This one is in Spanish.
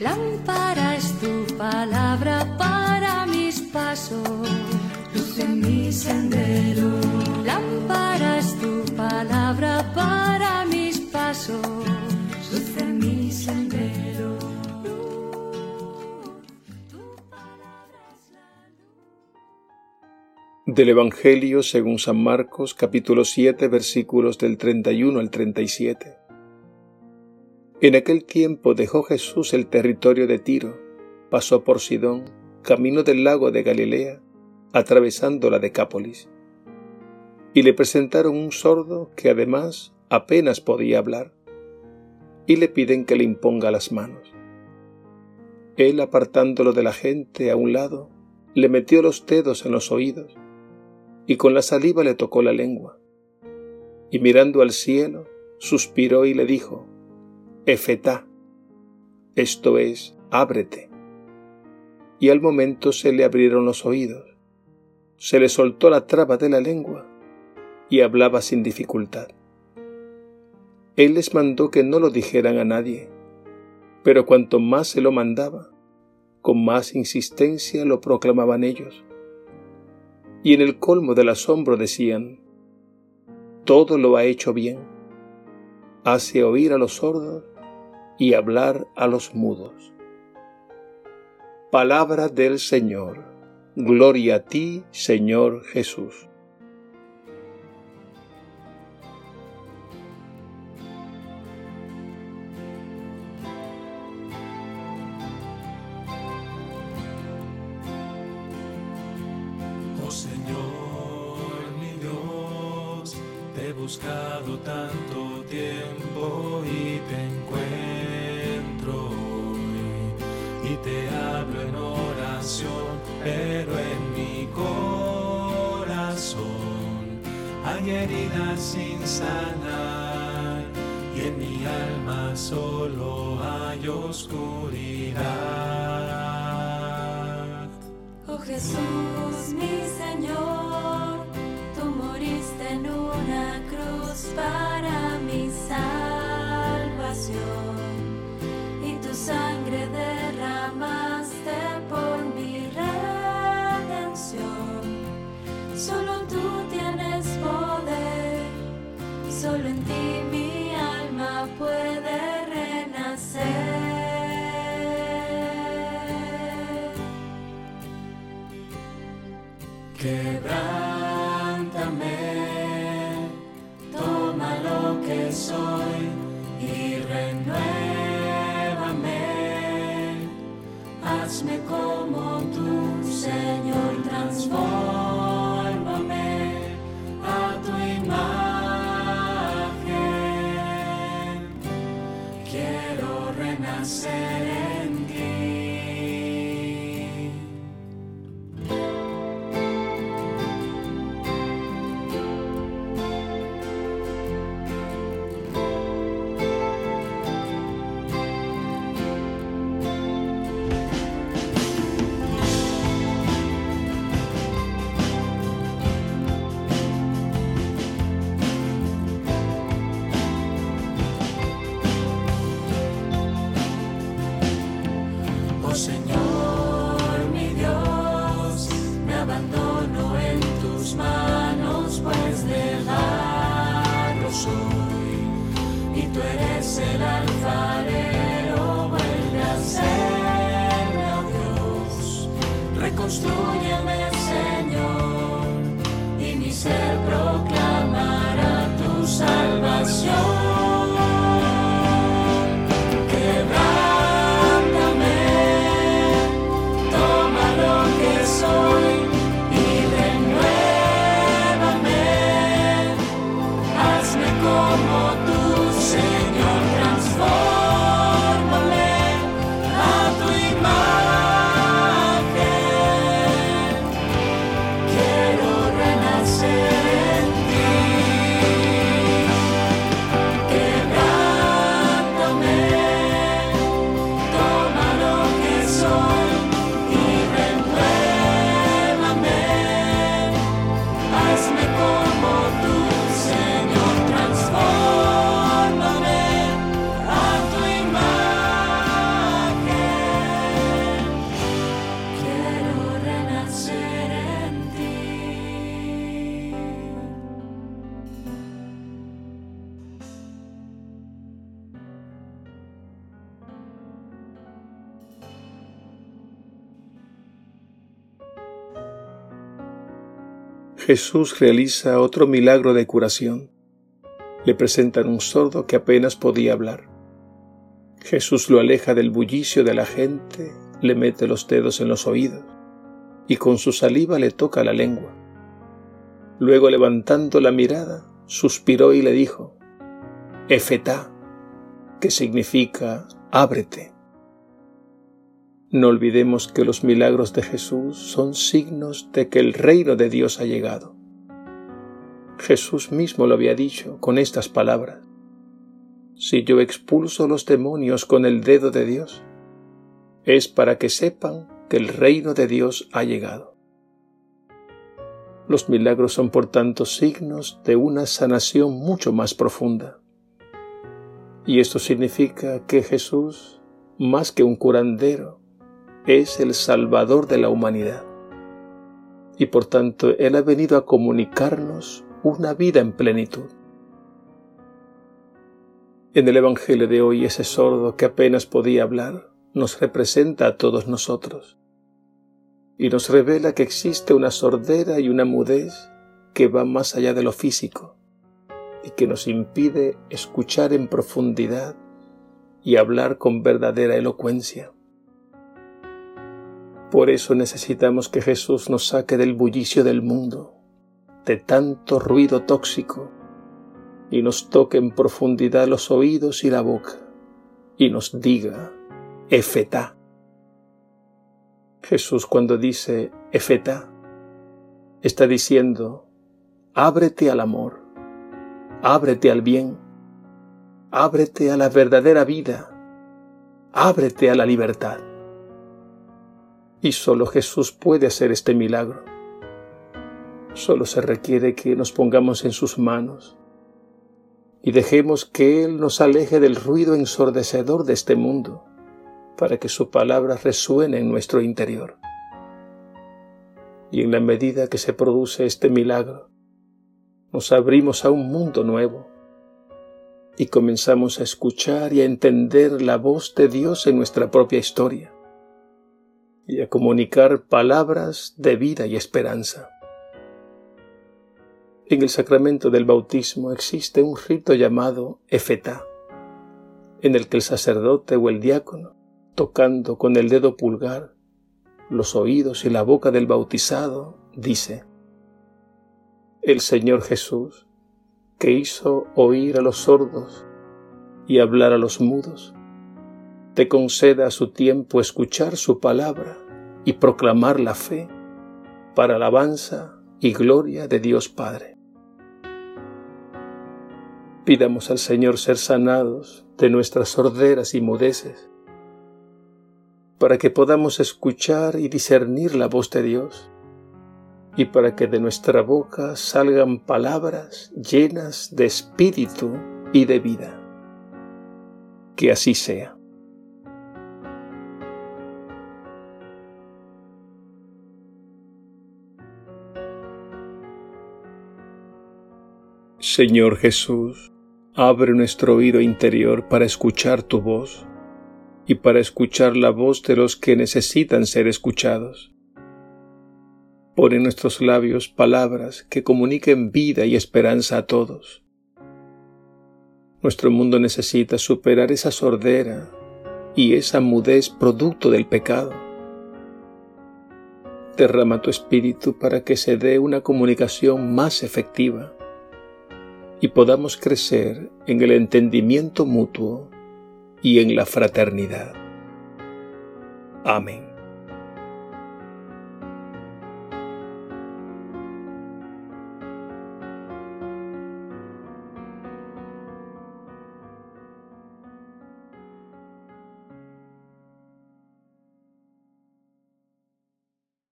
Lámpara es tu palabra para mis pasos, luz en mi sendero. Lámpara es tu palabra para mis pasos, luz en mi sendero. Del Evangelio según San Marcos capítulo 7 versículos del 31 al 37. En aquel tiempo dejó Jesús el territorio de Tiro, pasó por Sidón, camino del lago de Galilea, atravesando la Decápolis. Y le presentaron un sordo que además apenas podía hablar, y le piden que le imponga las manos. Él, apartándolo de la gente a un lado, le metió los dedos en los oídos, y con la saliva le tocó la lengua. Y mirando al cielo, suspiró y le dijo, Efetá, esto es, ábrete. Y al momento se le abrieron los oídos, se le soltó la traba de la lengua y hablaba sin dificultad. Él les mandó que no lo dijeran a nadie, pero cuanto más se lo mandaba, con más insistencia lo proclamaban ellos. Y en el colmo del asombro decían, todo lo ha hecho bien, hace oír a los sordos y hablar a los mudos. Palabra del Señor. Gloria a ti, Señor Jesús. Buscado tanto tiempo y te encuentro. Y te hablo en oración, pero en mi corazón hay heridas sin sanar y en mi alma solo hay oscuridad. Oh Jesús, mi Señor, solo en ti mi alma puede renacer. Quebrántame, toma lo que soy y renuévame. Hazme como tú, Señor, transfórmame renacer el alfarero, vuelve a serme, oh Dios, reconstrúyeme, Señor, y mi ser proclamará tu salvación. Jesús realiza otro milagro de curación. Le presentan un sordo que apenas podía hablar. Jesús lo aleja del bullicio de la gente, le mete los dedos en los oídos y con su saliva le toca la lengua. Luego levantando la mirada, suspiró y le dijo, Efetá, que significa ábrete. No olvidemos que los milagros de Jesús son signos de que el reino de Dios ha llegado. Jesús mismo lo había dicho con estas palabras. Si yo expulso los demonios con el dedo de Dios, es para que sepan que el reino de Dios ha llegado. Los milagros son por tanto signos de una sanación mucho más profunda. Y esto significa que Jesús, más que un curandero, es el Salvador de la humanidad. Y por tanto Él ha venido a comunicarnos una vida en plenitud. En el Evangelio de hoy ese sordo que apenas podía hablar nos representa a todos nosotros y nos revela que existe una sordera y una mudez que va más allá de lo físico y que nos impide escuchar en profundidad y hablar con verdadera elocuencia. Por eso necesitamos que Jesús nos saque del bullicio del mundo, de tanto ruido tóxico, y nos toque en profundidad los oídos y la boca, y nos diga, Efetá. Jesús cuando dice Efetá, está diciendo, ábrete al amor, ábrete al bien, ábrete a la verdadera vida, ábrete a la libertad. Y solo Jesús puede hacer este milagro. Solo se requiere que nos pongamos en sus manos y dejemos que Él nos aleje del ruido ensordecedor de este mundo, para que su palabra resuene en nuestro interior. Y en la medida que se produce este milagro, nos abrimos a un mundo nuevo y comenzamos a escuchar y a entender la voz de Dios en nuestra propia historia y a comunicar palabras de vida y esperanza. En el sacramento del bautismo existe un rito llamado efetá, en el que el sacerdote o el diácono, tocando con el dedo pulgar los oídos y la boca del bautizado, dice, El Señor Jesús, que hizo oír a los sordos y hablar a los mudos, te conceda a su tiempo escuchar su palabra y proclamar la fe para alabanza y gloria de Dios Padre. Pidamos al Señor ser sanados de nuestras sorderas y mudeces, para que podamos escuchar y discernir la voz de Dios, y para que de nuestra boca salgan palabras llenas de espíritu y de vida. Que así sea. Señor Jesús, abre nuestro oído interior para escuchar tu voz y para escuchar la voz de los que necesitan ser escuchados. Pon en nuestros labios palabras que comuniquen vida y esperanza a todos. Nuestro mundo necesita superar esa sordera y esa mudez producto del pecado. Derrama tu espíritu para que se dé una comunicación más efectiva y podamos crecer en el entendimiento mutuo y en la fraternidad. Amén.